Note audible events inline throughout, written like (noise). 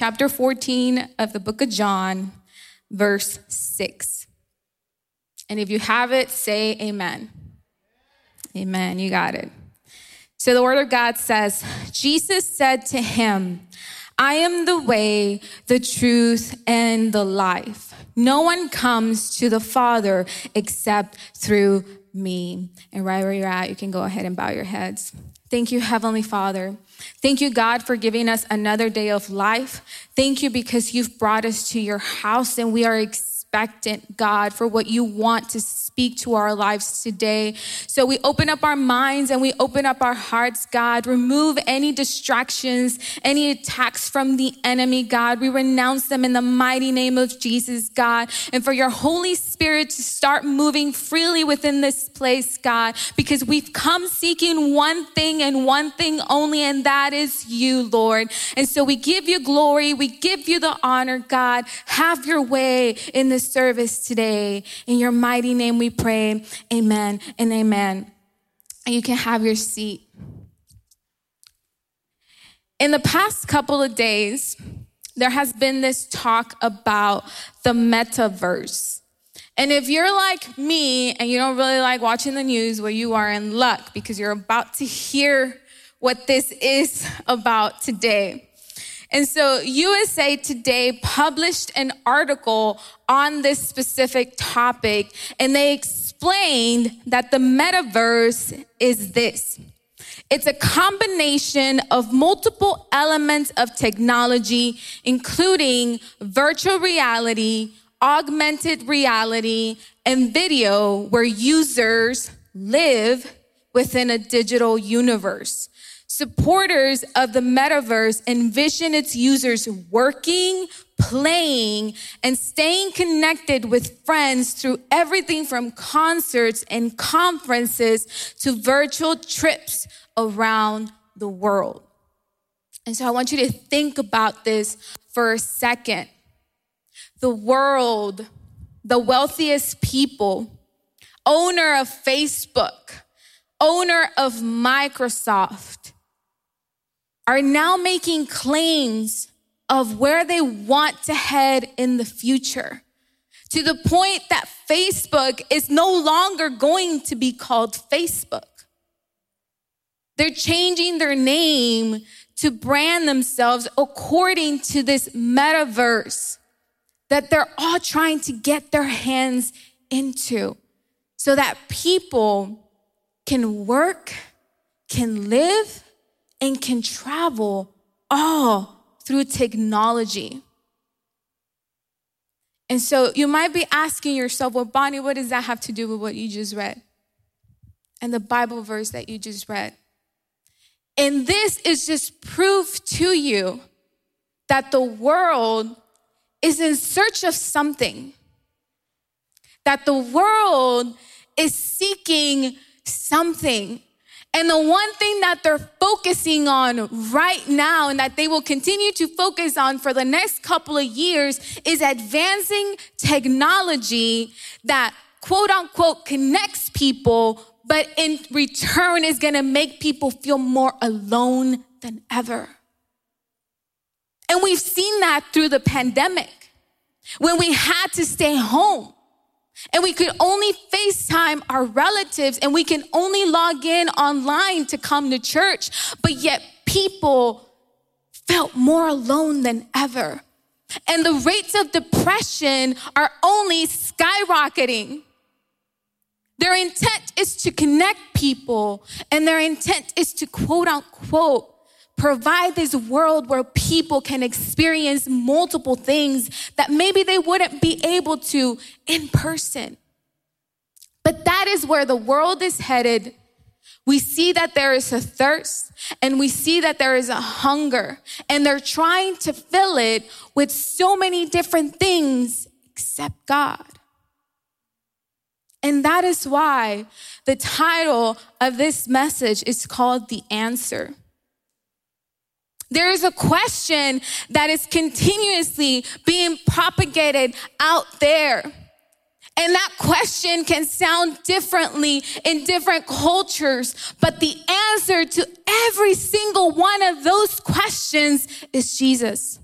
chapter 14 of the book of John, verse 6. And if you have it, say amen. Amen. You got it. So the word of God says, Jesus said to him, I am the way, the truth, and the life. No one comes to the Father except through me. And right where you're at, you can go ahead and bow your heads. Thank you, Heavenly Father. Thank you, God, for giving us another day of life. Thank you because you've brought us to your house and we are expectant, God, for what you want to speak to our lives today. So we open up our minds and we open up our hearts, God. Remove any distractions, any attacks from the enemy, God. We renounce them in the mighty name of Jesus, God. And for your Holy Spirit to start moving freely within this place, God, because we've come seeking one thing and one thing only, and that is you, Lord. And so we give you glory, we give you the honor, God. Have your way in this service today. In your mighty name we pray. Amen and amen. And you can have your seat. In the past couple of days, there has been this talk about the metaverse. And if you're like me and you don't really like watching the news, well, you are in luck because you're about to hear what this is (laughs) about today. And so USA Today published an article on this specific topic, and they explained that the metaverse is this. It's a combination of multiple elements of technology, including virtual reality, augmented reality, and video, where users live within a digital universe. Supporters of the metaverse envision its users working, playing, and staying connected with friends through everything from concerts and conferences to virtual trips around the world. And so I want you to think about this for a second. The world, the wealthiest people, owner of Facebook, owner of Microsoft, are now making claims of where they want to head in the future to the point that Facebook is no longer going to be called Facebook. They're changing their name to brand themselves according to this metaverse that they're all trying to get their hands into so that people can work, can live, and can travel all through technology. And so you might be asking yourself, well, Bonnie, what does that have to do with what you just read? And the Bible verse that you just read. And this is just proof to you that the world is in search of something, that the world is seeking something. And the one thing that they're focusing on right now and that they will continue to focus on for the next couple of years is advancing technology that quote unquote connects people, but in return is going to make people feel more alone than ever. And we've seen that through the pandemic when we had to stay home and we could only FaceTime our relatives and we can only log in online to come to church. But yet people felt more alone than ever. And the rates of depression are only skyrocketing. Their intent is to connect people, and their intent is to quote unquote provide this world where people can experience multiple things that maybe they wouldn't be able to in person. But that is where the world is headed. We see that there is a thirst and we see that there is a hunger, and they're trying to fill it with so many different things except God. And that is why the title of this message is called The Answer. There is a question that is continuously being propagated out there. And that question can sound differently in different cultures, but the answer to every single one of those questions is Jesus.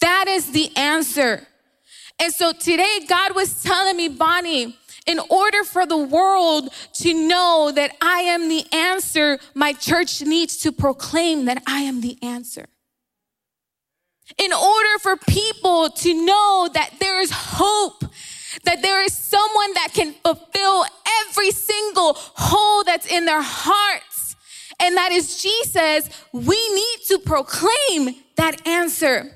That is the answer. And so today, God was telling me, Bonnie, in order for the world to know that I am the answer, my church needs to proclaim that I am the answer. In order for people to know that there is hope, that there is someone that can fulfill every single hole that's in their hearts, and that is Jesus, we need to proclaim that answer.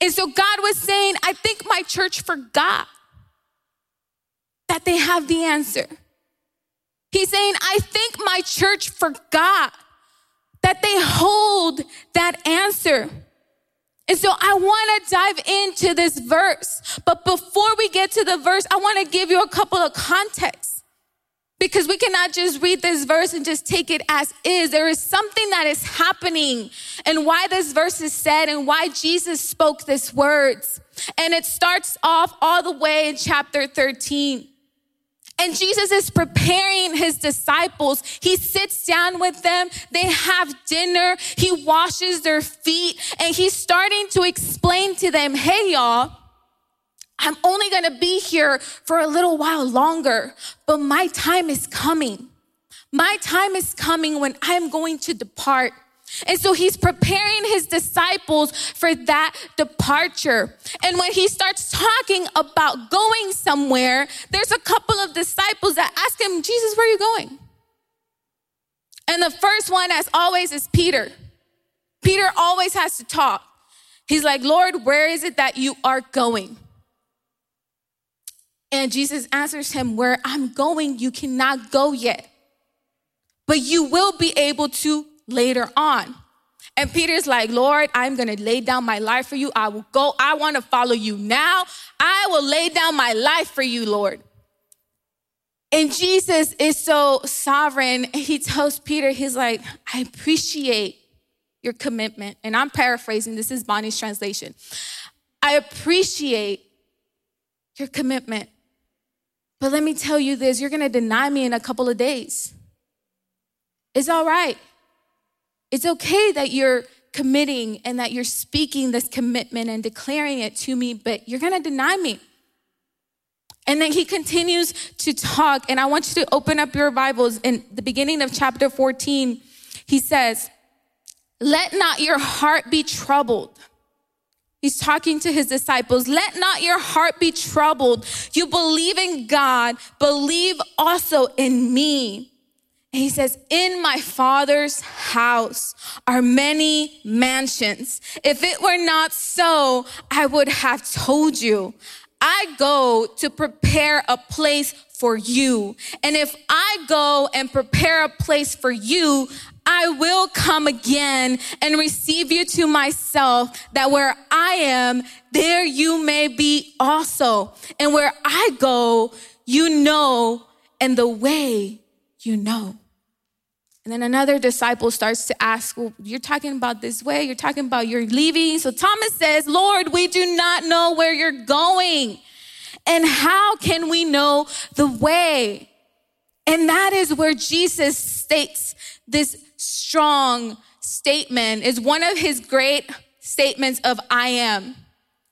And so God was saying, I think my church forgot that they have the answer. He's saying, I think my church forgot that they hold that answer. And so I want to dive into this verse. But before we get to the verse, I want to give you a couple of contexts. Because we cannot just read this verse and just take it as is. There is something that is happening and why this verse is said and why Jesus spoke these words. And it starts off all the way in chapter 13. And Jesus is preparing his disciples. He sits down with them. They have dinner. He washes their feet and he's starting to explain to them, Hey, y'all, I'm only going to be here for a little while longer, but my time is coming. My time is coming when I'm going to depart. And so he's preparing his disciples for that departure. And when he starts talking about going somewhere, there's a couple of disciples that ask him, Jesus, where are you going? And the first one, as always, is Peter. Peter always has to talk. He's like, Lord, where is it that you are going? And Jesus answers him, Where I'm going, you cannot go yet, but you will be able to later on. And Peter's like, Lord, I'm gonna lay down my life for you. I will go. I wanna follow you now. I will lay down my life for you, Lord. And Jesus is so sovereign. He tells Peter, He's like, I appreciate your commitment. And I'm paraphrasing, this is Bonnie's translation. I appreciate your commitment. But let me tell you this you're gonna deny me in a couple of days. It's all right. It's okay that you're committing and that you're speaking this commitment and declaring it to me, but you're gonna deny me. And then he continues to talk, and I want you to open up your Bibles in the beginning of chapter 14. He says, Let not your heart be troubled. He's talking to his disciples. Let not your heart be troubled. You believe in God, believe also in me. He says, In my father's house are many mansions. If it were not so, I would have told you. I go to prepare a place for you. And if I go and prepare a place for you, I will come again and receive you to myself, that where I am, there you may be also. And where I go, you know, and the way you know. And then another disciple starts to ask, Well, you're talking about this way, you're talking about you're leaving. So Thomas says, Lord, we do not know where you're going. And how can we know the way? And that is where Jesus states this strong statement is one of his great statements of I am,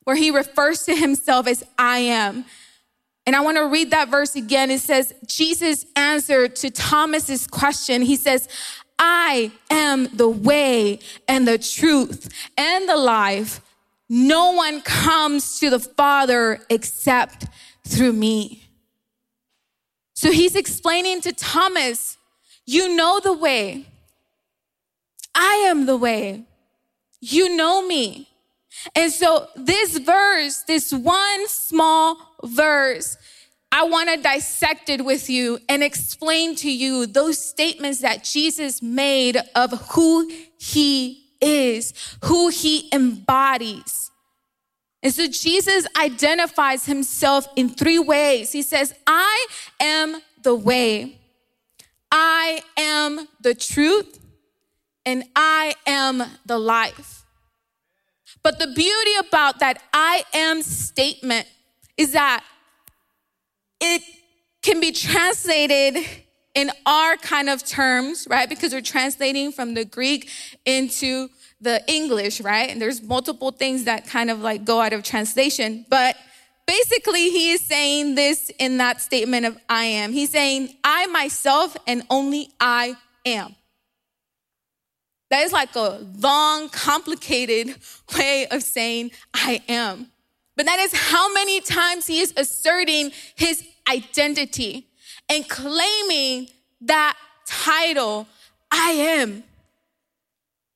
where he refers to himself as I am. And I want to read that verse again. It says, Jesus answered to Thomas's question. He says, I am the way and the truth and the life. No one comes to the Father except through me. So he's explaining to Thomas, you know the way. I am the way. You know me. And so this verse, this one small verse, I want to dissect it with you and explain to you those statements that Jesus made of who he is, who he embodies. And so Jesus identifies himself in three ways. He says, I am the way, I am the truth, and I am the life. But the beauty about that I am statement is that it can be translated in our kind of terms, right? Because we're translating from the Greek into the English, right? And there's multiple things that kind of like go out of translation, but basically he is saying this in that statement of I am. He's saying, I myself and only I am. That is like a long, complicated (laughs) way of saying I am. But that is how many times he is asserting his identity and claiming that title, I am.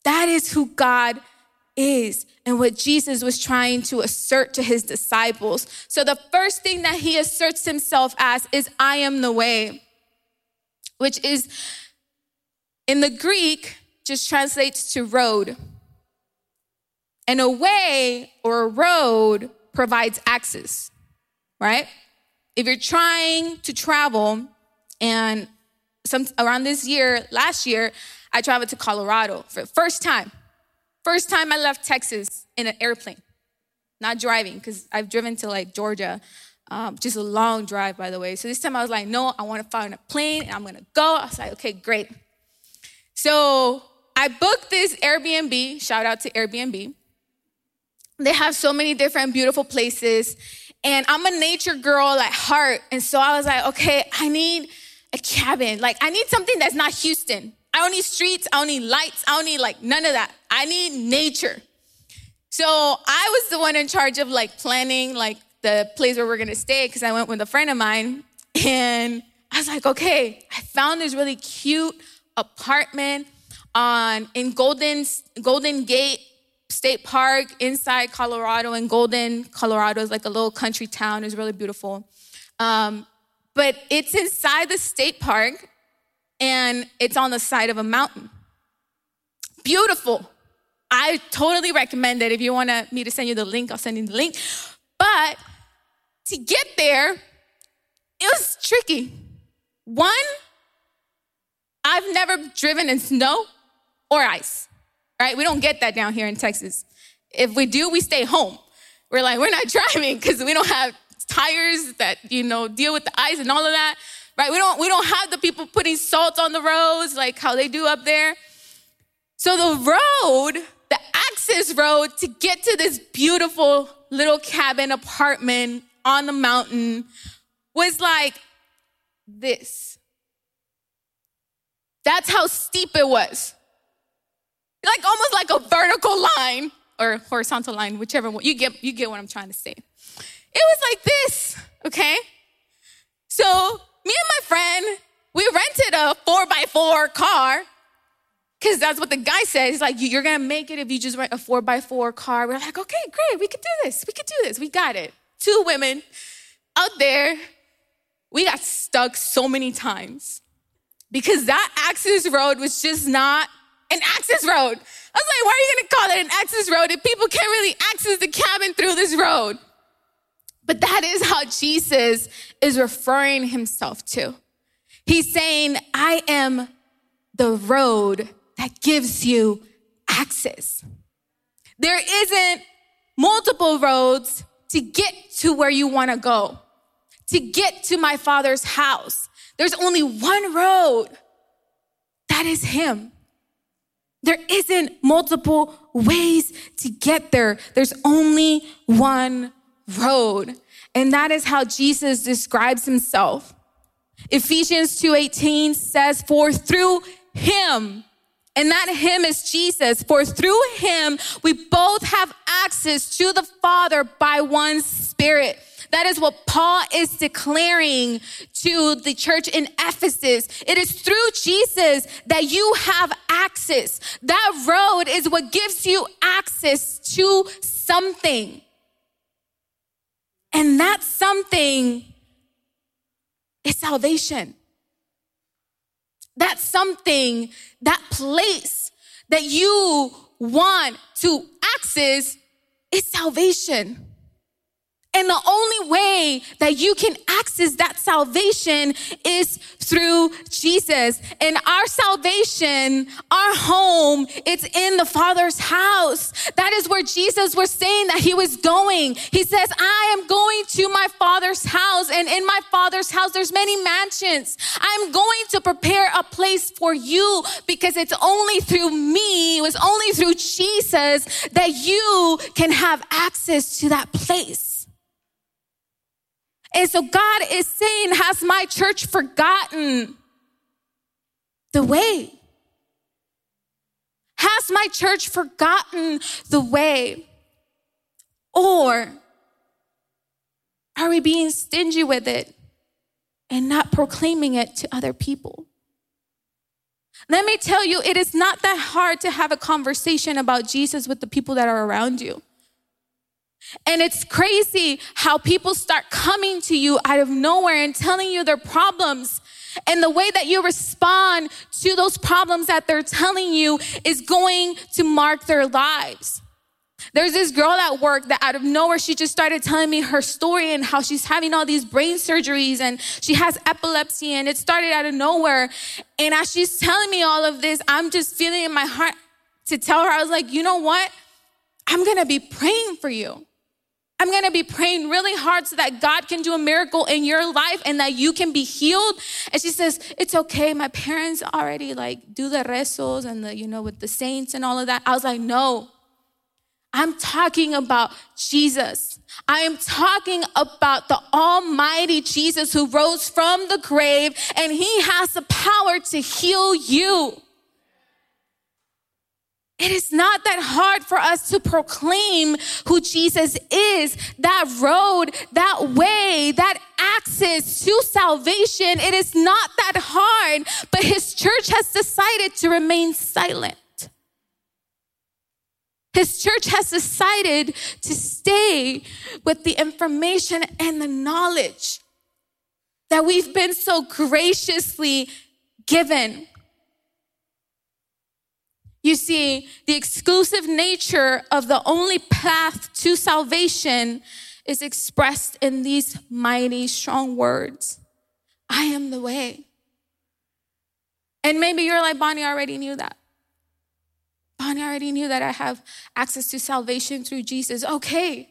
That is who God is and what Jesus was trying to assert to his disciples. So the first thing that he asserts himself as is, I am the way, which is in the Greek, just translates to road. And a way or a road provides access, right? If you're trying to travel, and some around this year, last year, I traveled to Colorado for the first time. First time I left Texas in an airplane, not driving, because I've driven to like Georgia, um, just a long drive, by the way. So this time I was like, no, I want to find a plane and I'm gonna go. I was like, okay, great. So I booked this Airbnb, shout out to Airbnb. They have so many different beautiful places. And I'm a nature girl at heart. And so I was like, okay, I need a cabin. Like, I need something that's not Houston. I don't need streets. I don't need lights. I don't need like none of that. I need nature. So I was the one in charge of like planning like the place where we're gonna stay because I went with a friend of mine. And I was like, okay, I found this really cute apartment on in Golden Golden Gate State Park inside Colorado. And Golden, Colorado is like a little country town. It's really beautiful. Um, but it's inside the state park and it's on the side of a mountain. Beautiful. I totally recommend it. If you want me to send you the link, I'll send you the link. But to get there, it was tricky. One, I've never driven in snow or ice, right? We don't get that down here in Texas. If we do, we stay home. We're like, we're not (laughs) driving because we don't have tires that, you know, deal with the ice and all of that, right? We don't, we don't have the people putting salt on the roads like how they do up there. So the road, the access road to get to this beautiful little cabin apartment on the mountain was like this. That's how steep it was. Like almost like a vertical line or horizontal line, whichever one. You get, you get what I'm trying to say. It was like this, okay? So me and my friend, we rented a four by four car because that's what the guy said. He's like, you're gonna make it if you just rent a four by four car. We're like, okay, great, we could do this. We could do this. We got it. Two women out there. We got stuck so many times because that access road was just not an access road. I was like, why are you gonna call it an access road if people can't really access the cabin through this road? But that is how Jesus is referring himself to. He's saying, I am the road that gives you access. There isn't multiple roads to get to where you want to go, to get to my father's house. There's only one road. That is him. There isn't multiple ways to get there. There's only one road. And that is how Jesus describes himself. Ephesians 2:18 says, "For through him, and that him is Jesus, for through him we both have access to the Father by one spirit." That is what Paul is declaring to the church in Ephesus. It is through Jesus that you have access. That road is what gives you access to something. And that something is salvation. That something, that place that you want to access is salvation. And the only way that you can access that salvation is through Jesus. And our salvation, our home, it's in the Father's house. That is where Jesus was saying that he was going. He says, I am going to my Father's house. And in my Father's house, there's many mansions. I'm going to prepare a place for you because it's only through me, it was only through Jesus that you can have access to that place. And so God is saying, Has my church forgotten the way? Has my church forgotten the way? Or are we being stingy with it and not proclaiming it to other people? Let me tell you, it is not that hard to have a conversation about Jesus with the people that are around you. And it's crazy how people start coming to you out of nowhere and telling you their problems. And the way that you respond to those problems that they're telling you is going to mark their lives. There's this girl at work that out of nowhere, she just started telling me her story and how she's having all these brain surgeries and she has epilepsy and it started out of nowhere. And as she's telling me all of this, I'm just feeling in my heart to tell her, I was like, you know what? I'm going to be praying for you. I'm going to be praying really hard so that God can do a miracle in your life and that you can be healed. And she says, It's okay. My parents already like do the rezos and the, you know, with the saints and all of that. I was like, No, I'm talking about Jesus. I am talking about the Almighty Jesus who rose from the grave and he has the power to heal you. It is not that hard for us to proclaim who Jesus is, that road, that way, that access to salvation. It is not that hard, but his church has decided to remain silent. His church has decided to stay with the information and the knowledge that we've been so graciously given. You see, the exclusive nature of the only path to salvation is expressed in these mighty, strong words I am the way. And maybe you're like, Bonnie, already knew that. Bonnie, already knew that I have access to salvation through Jesus. Okay,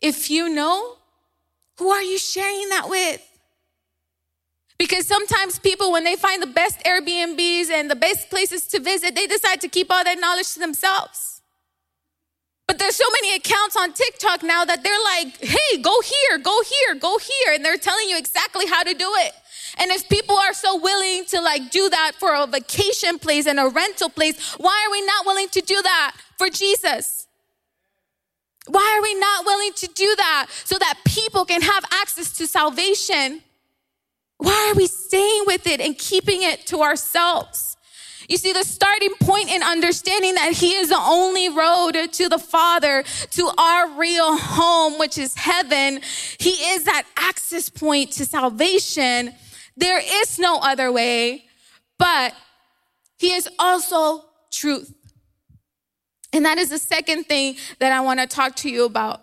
if you know, who are you sharing that with? Because sometimes people, when they find the best Airbnbs and the best places to visit, they decide to keep all that knowledge to themselves. But there's so many accounts on TikTok now that they're like, hey, go here, go here, go here. And they're telling you exactly how to do it. And if people are so willing to like do that for a vacation place and a rental place, why are we not willing to do that for Jesus? Why are we not willing to do that so that people can have access to salvation? Why are we staying with it and keeping it to ourselves? You see, the starting point in understanding that He is the only road to the Father, to our real home, which is heaven. He is that access point to salvation. There is no other way, but He is also truth. And that is the second thing that I want to talk to you about.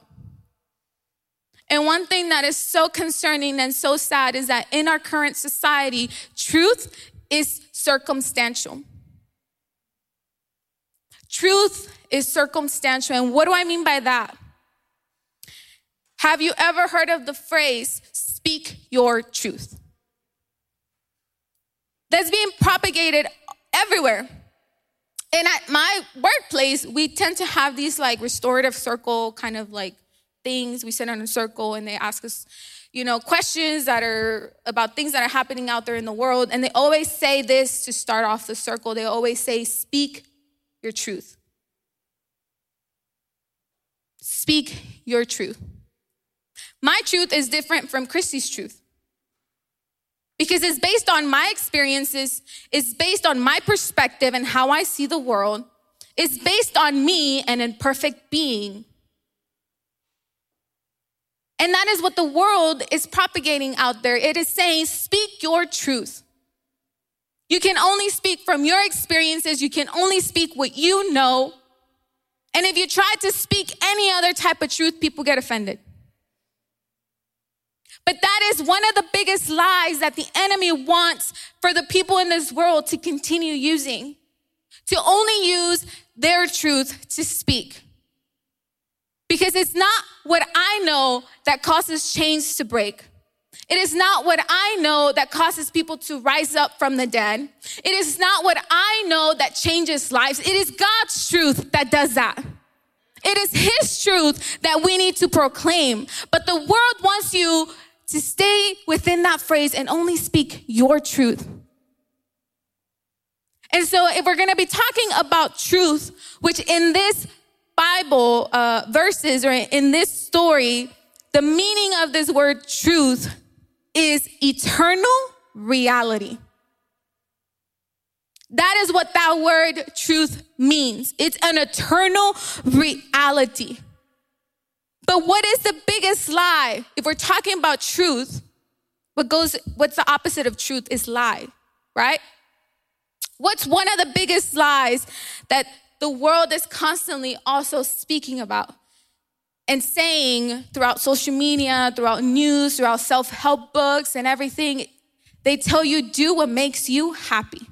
And one thing that is so concerning and so sad is that in our current society, truth is circumstantial. Truth is circumstantial. And what do I mean by that? Have you ever heard of the phrase, speak your truth? That's being propagated everywhere. And at my workplace, we tend to have these like restorative circle kind of like things. We sit in a circle and they ask us, you know, questions that are about things that are happening out there in the world. And they always say this to start off the circle. They always say, speak your truth. Speak your truth. My truth is different from Christy's truth because it's based on my experiences, it's based on my perspective and how I see the world, it's based on me, an imperfect being. And that is what the world is propagating out there. It is saying, speak your truth. You can only speak from your experiences, you can only speak what you know. And if you try to speak any other type of truth, people get offended. But that is one of the biggest lies that the enemy wants for the people in this world to continue using, to only use their truth to speak. Because it's not what I know that causes chains to break. It is not what I know that causes people to rise up from the dead. It is not what I know that changes lives. It is God's truth that does that. It is His truth that we need to proclaim. But the world wants you to stay within that phrase and only speak your truth. And so, if we're gonna be talking about truth, which in this Bible uh, verses or in this story, the meaning of this word truth is eternal reality. That is what that word truth means. It's an eternal reality. But what is the biggest lie? If we're talking about truth, what goes, what's the opposite of truth is lie, right? What's one of the biggest lies that the world is constantly also speaking about and saying throughout social media, throughout news, throughout self help books and everything? They tell you, do what makes you happy.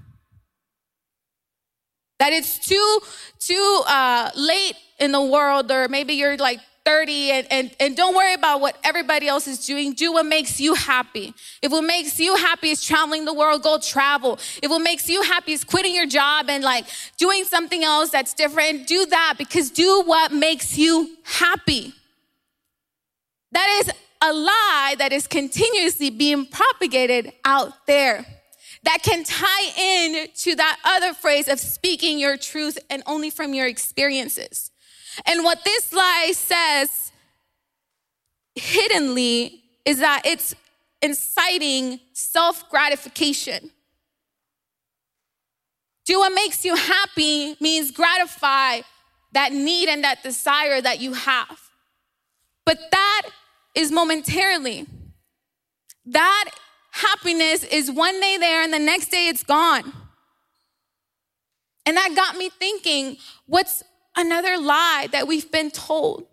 That it's too, too uh, late in the world, or maybe you're like 30 and, and, and don't worry about what everybody else is doing. Do what makes you happy. If what makes you happy is traveling the world, go travel. If what makes you happy is quitting your job and like doing something else that's different, do that because do what makes you happy. That is a lie that is continuously being propagated out there that can tie in to that other phrase of speaking your truth and only from your experiences. And what this lie says hiddenly is that it's inciting self gratification. Do what makes you happy means gratify that need and that desire that you have. But that is momentarily. That happiness is one day there and the next day it's gone. And that got me thinking what's another lie that we've been told.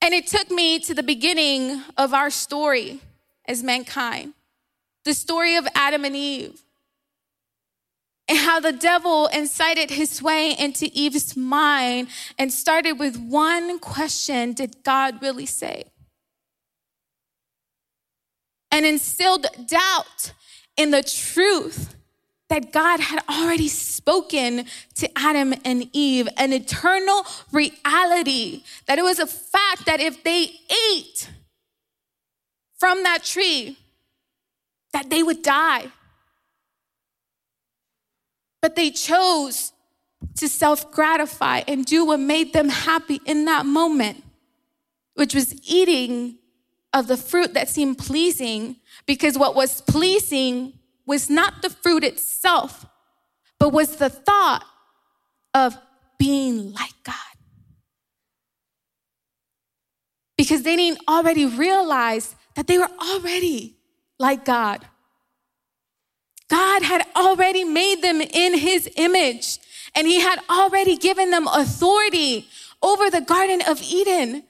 And it took me to the beginning of our story as mankind the story of Adam and Eve, and how the devil incited his way into Eve's mind and started with one question Did God really say? And instilled doubt in the truth that God had already spoken to Adam and Eve, an eternal reality, that it was a fact that if they ate from that tree, that they would die. But they chose to self gratify and do what made them happy in that moment, which was eating of the fruit that seemed pleasing, because what was pleasing was not the fruit itself, but was the thought of being like God. Because they didn't already realize that they were already like God. God had already made them in his image, and he had already given them authority over the Garden of Eden.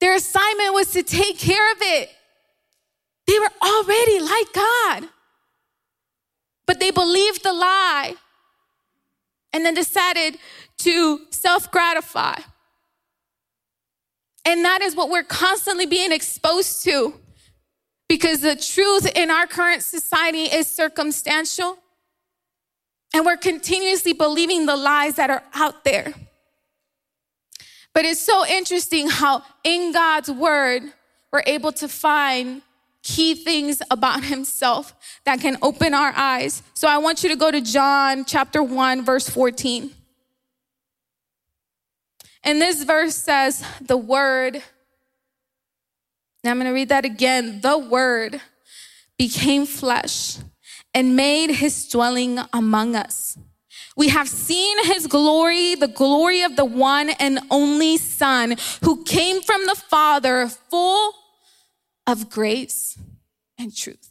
Their assignment was to take care of it. They were already like God. But they believed the lie and then decided to self gratify. And that is what we're constantly being exposed to because the truth in our current society is circumstantial. And we're continuously believing the lies that are out there. But it's so interesting how in God's word, we're able to find key things about (laughs) himself that can open our eyes. So I want you to go to John chapter 1, verse 14. And this verse says, The Word, now I'm going to read that again. The Word became flesh and made his dwelling among us. We have seen his glory, the glory of the one and only Son who came from the Father, full of grace and truth.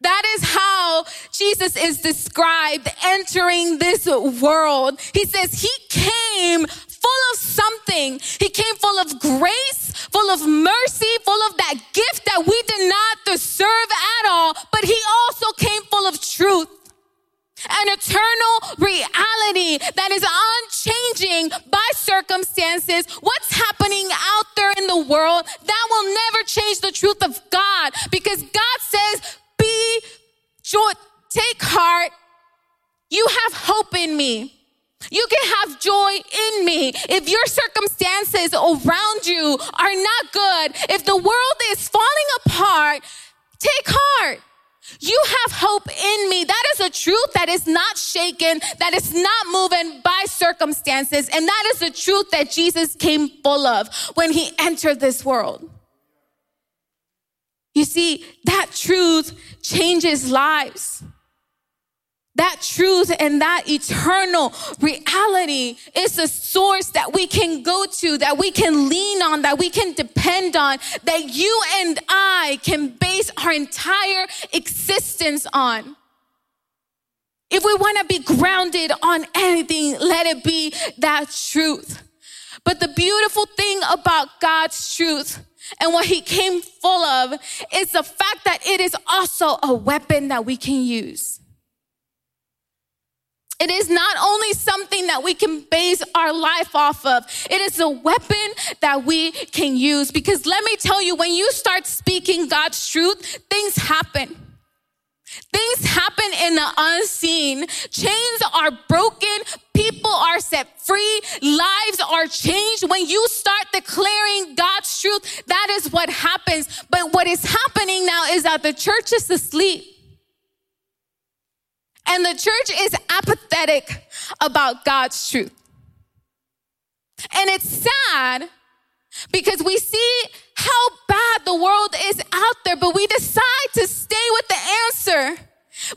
That is how Jesus is described entering this world. He says he came full of something. He came full of grace, full of mercy, full of that gift that we did not deserve at all, but he also came full of truth. An eternal reality that is unchanging by circumstances. What's happening out there in the world that will never change the truth of God because God says, be joy, take heart. You have hope in me. You can have joy in me. If your circumstances around you are not good, if the world is falling apart, take heart. You have hope in me. That is a truth that is not shaken, that is not moving by circumstances. And that is the truth that Jesus came full of when he entered this world. You see, that truth changes lives. That truth and that eternal reality is a source that we can go to, that we can lean on, that we can depend on, that you and I can base our entire existence on. If we want to be grounded on anything, let it be that truth. But the beautiful thing about God's truth and what he came full of is the fact that it is also a weapon that we can use. It is not only something that we can base our life off of, it is a weapon that we can use. Because let me tell you, when you start speaking God's truth, things happen. Things happen in the unseen. Chains are broken. People are set free. Lives are changed. When you start declaring God's truth, that is what happens. But what is happening now is that the church is asleep. And the church is apathetic about God's truth. And it's sad because we see how bad the world is out there, but we decide to stay with the answer.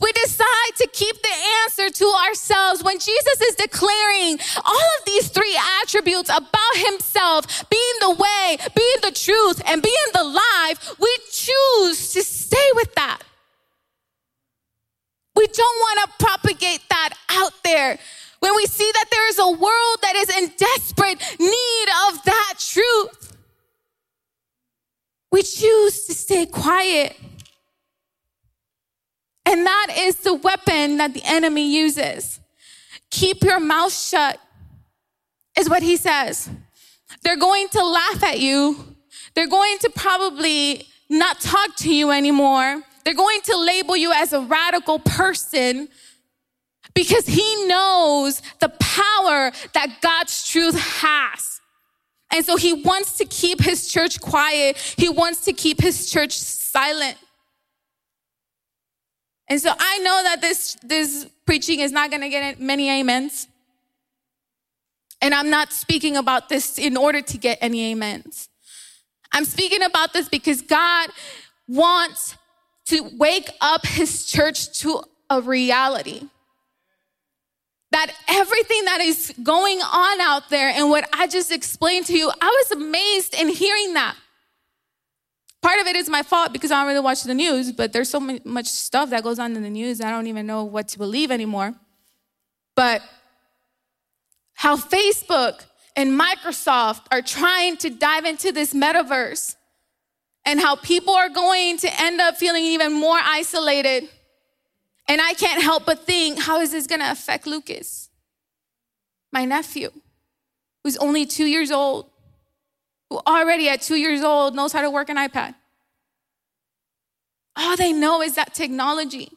We decide to keep the answer to ourselves when Jesus is declaring all of these three attributes about himself being the way, being the truth, and being the life. We choose to stay with that. We don't want to propagate that out there. When we see that there is a world that is in desperate need of that truth, we choose to stay quiet. And that is the weapon that the enemy uses. Keep your mouth shut, is what he says. They're going to laugh at you. They're going to probably not talk to you anymore. They're going to label you as a radical person because he knows the power that God's truth has. And so he wants to keep his church quiet. He wants to keep his church silent. And so I know that this, this preaching is not going to get many amens. And I'm not speaking about this in order to get any amens. I'm speaking about this because God wants to wake up his church to a reality. That everything that is going on out there and what I just explained to you, I was amazed in hearing that. Part of it is my fault because I don't really watch the news, but there's so much stuff that goes on in the news, I don't even know what to believe anymore. But how Facebook and Microsoft are trying to dive into this metaverse and how people are going to end up feeling even more isolated. And I can't help but think, how is this gonna affect Lucas, my nephew, who's only two years old, who already at two years old knows how to work an iPad? All they know is that technology.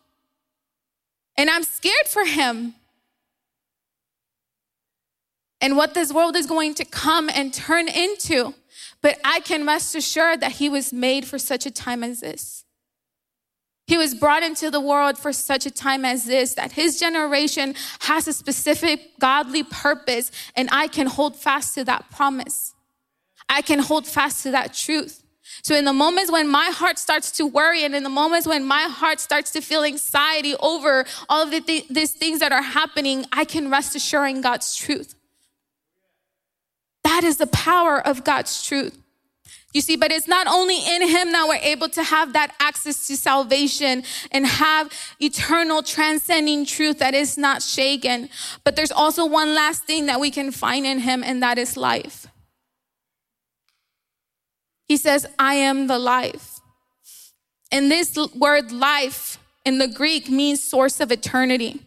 And I'm scared for him and what this world is going to come and turn into. But I can rest assured that he was made for such a time as this. He was brought into the world for such a time as this, that his generation has a specific godly purpose, and I can hold fast to that promise. I can hold fast to that truth. So, in the moments when my heart starts to worry, and in the moments when my heart starts to feel anxiety over all of the th- these things that are happening, I can rest assured in God's truth. That is the power of God's truth. You see, but it's not only in Him that we're able to have that access to salvation and have eternal transcending truth that is not shaken, but there's also one last thing that we can find in Him, and that is life. He says, I am the life. And this word life in the Greek means source of eternity.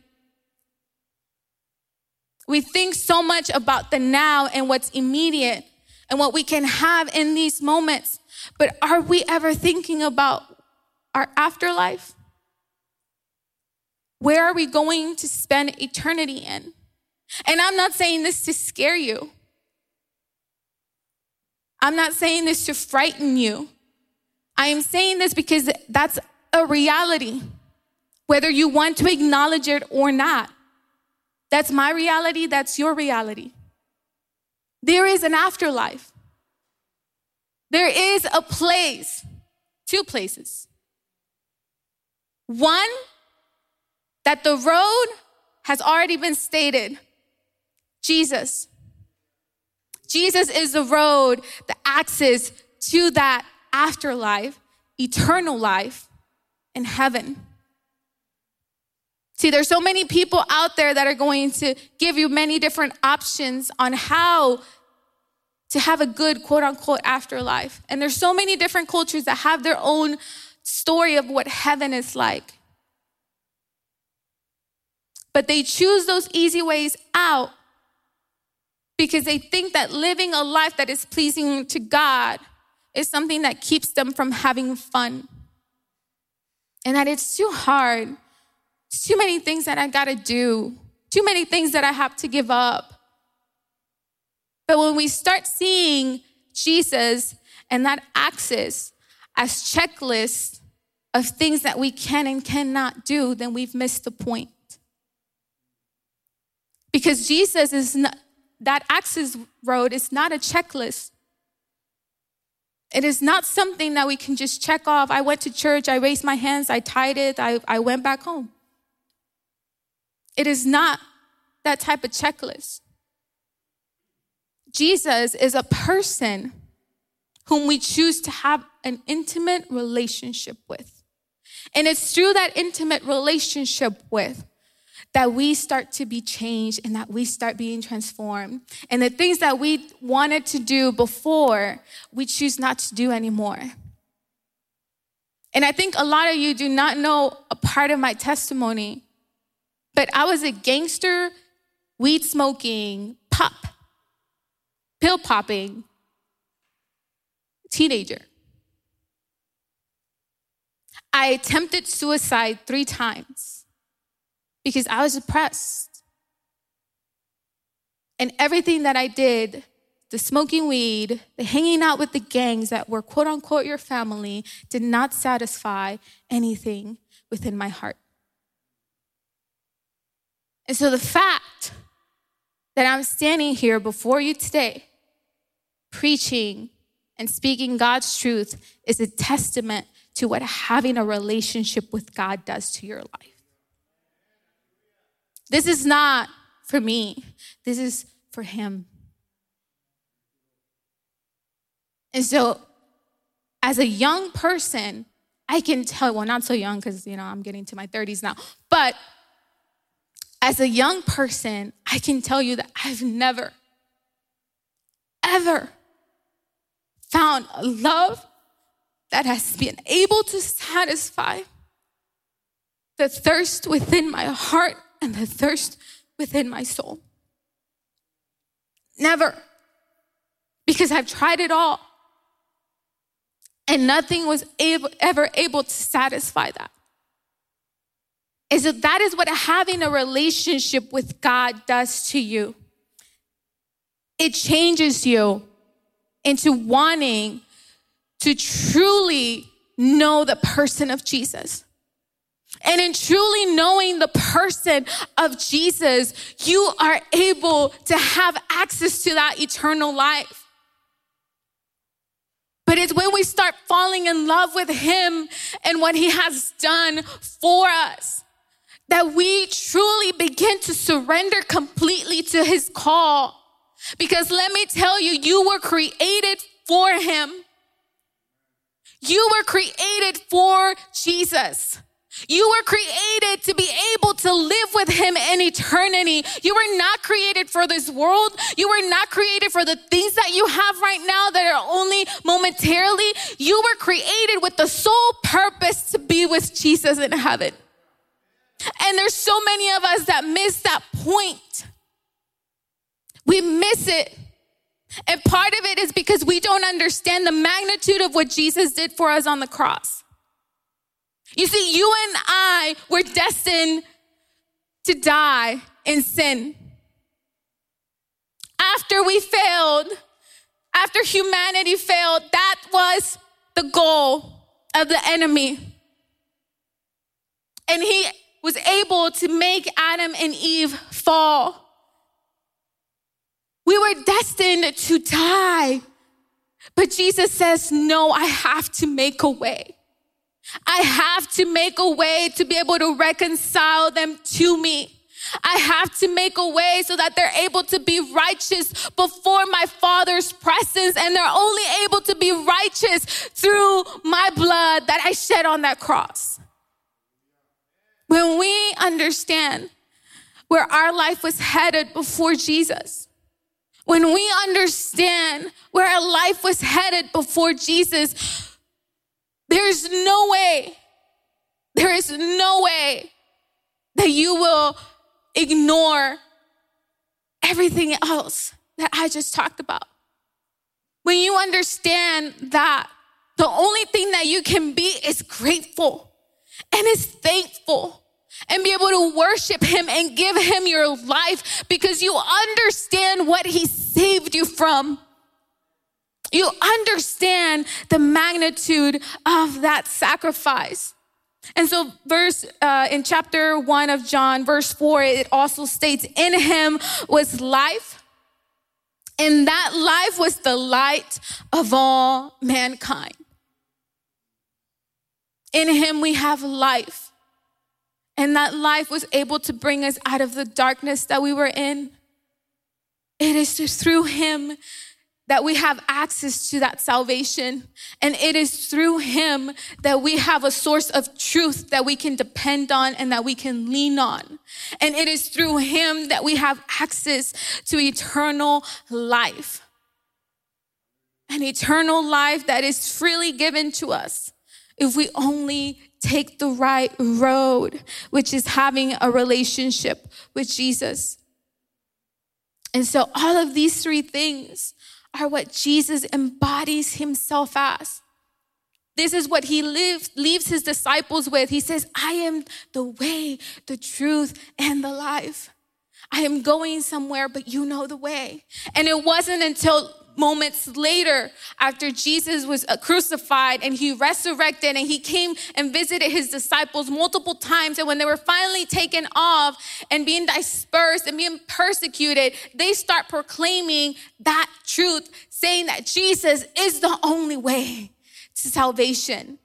We think so much about the now and what's immediate and what we can have in these moments. But are we ever thinking about our afterlife? Where are we going to spend eternity in? And I'm not saying this to scare you. I'm not saying this to frighten you. I am saying this because that's a reality, whether you want to acknowledge it or not. That's my reality, that's your reality. There is an afterlife. There is a place, two places. One, that the road has already been stated Jesus. Jesus is the road, the access to that afterlife, eternal life in heaven. See, there's so many people out there that are going to give you many different options on how to have a good quote unquote afterlife. And there's so many different cultures that have their own story of what heaven is like. But they choose those easy ways out because they think that living a life that is pleasing to God is something that keeps them from having fun. And that it's too hard. It's too many things that I gotta do, too many things that I have to give up. But when we start seeing Jesus and that access as checklists of things that we can and cannot do, then we've missed the point. Because Jesus is not, that access road is not a checklist. It is not something that we can just check off. I went to church, I raised my hands, I tied it, I, I went back home. It is not that type of checklist. Jesus is a person whom we choose to have an intimate relationship with. And it's through that intimate relationship with that we start to be changed and that we start being transformed. And the things that we wanted to do before, we choose not to do anymore. And I think a lot of you do not know a part of my testimony, but I was a gangster, weed smoking, pop, pill popping teenager. I attempted suicide three times because I was depressed. And everything that I did, the smoking weed, the hanging out with the gangs that were quote unquote your family, did not satisfy anything within my heart. And so the fact that I'm standing here before you today, preaching and speaking God's truth, is a testament to what having a relationship with God does to your life. This is not for me, this is for Him. And so, as a young person, I can tell, well, not so young because, you know, I'm getting to my 30s now, but as a young person, I can tell you that I've never, ever found a love that has been able to satisfy the thirst within my heart and the thirst within my soul. Never. Because I've tried it all. And nothing was able, ever able to satisfy that. Is that that is what having a relationship with God does to you. It changes you into wanting to truly know the person of Jesus. And in truly knowing the person of Jesus, you are able to have access to that eternal life. But it's when we start falling in love with Him and what He has done for us that we truly begin to surrender completely to His call. Because let me tell you, you were created for Him. You were created for Jesus. You were created to be able to live with Him in eternity. You were not created for this world. You were not created for the things that you have right now that are only momentarily. You were created with the sole purpose to be with Jesus in heaven. And there's so many of us that miss that point. We miss it. And part of it is because we don't understand the magnitude of what Jesus did for us on the cross. You see, you and I were destined to die in sin. After we failed, after humanity failed, that was the goal of the enemy. And he was able to make Adam and Eve fall. We were destined to die. But Jesus says, No, I have to make a way. I have to make a way to be able to reconcile them to me. I have to make a way so that they're able to be righteous before my Father's presence, and they're only able to be righteous through my blood that I shed on that cross. When we understand where our life was headed before Jesus, when we understand where our life was headed before Jesus, there's no way, there is no way that you will ignore everything else that I just talked about. When you understand that the only thing that you can be is grateful and is thankful and be able to worship him and give him your life because you understand what he saved you from. You understand the magnitude of that sacrifice. And so, verse uh, in chapter one of John, verse four, it also states, "In him was life, and that life was the light of all mankind." In him we have life, and that life was able to bring us out of the darkness that we were in. It is through him that we have access to that salvation. And it is through him that we have a source of truth that we can depend on and that we can lean on. And it is through him that we have access to eternal life. An eternal life that is freely given to us if we only take the right road, which is having a relationship with Jesus. And so all of these three things are what Jesus embodies himself as. This is what he lives, leaves his disciples with. He says, I am the way, the truth, and the life. I am going somewhere, but you know the way. And it wasn't until moments later, after Jesus was uh, crucified and he resurrected and he came and visited his disciples multiple times. And when they were finally taken off and being dispersed and being persecuted, they start proclaiming that truth, saying that Jesus is the only way to salvation.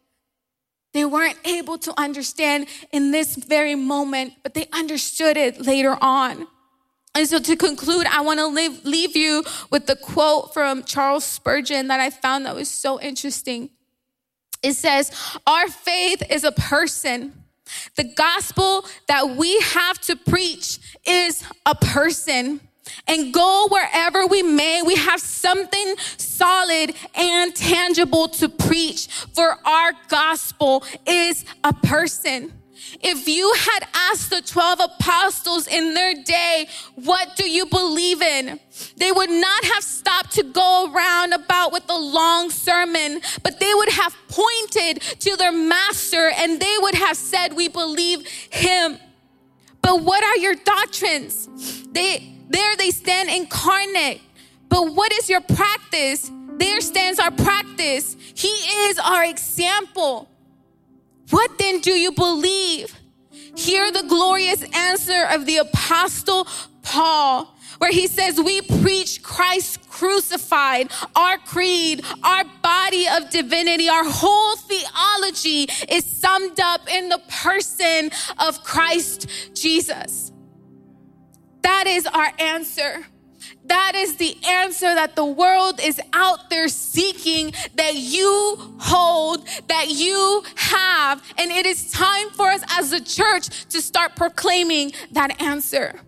They weren't able to understand in this very moment, but they understood it later on. And so to conclude, I want to leave, leave you with the quote from Charles Spurgeon that I found that was so interesting. It says, Our faith is a person. The gospel that we have to preach is a person. And go wherever we may, we have something solid and tangible to preach, for our gospel is a person. If you had asked the 12 apostles in their day, what do you believe in? They would not have stopped to go around about with a long sermon, but they would have pointed to their master and they would have said, we believe him. But what are your doctrines? They, there they stand incarnate. But what is your practice? There stands our practice. He is our example. What then do you believe? Hear the glorious answer of the apostle Paul, where he says, We preach Christ crucified, our creed, our body of divinity, our whole theology is summed up in the person of Christ Jesus. That is our answer. That is the answer that the world is out there seeking that you hold, that you have. And it is time for us as a church to start proclaiming that answer.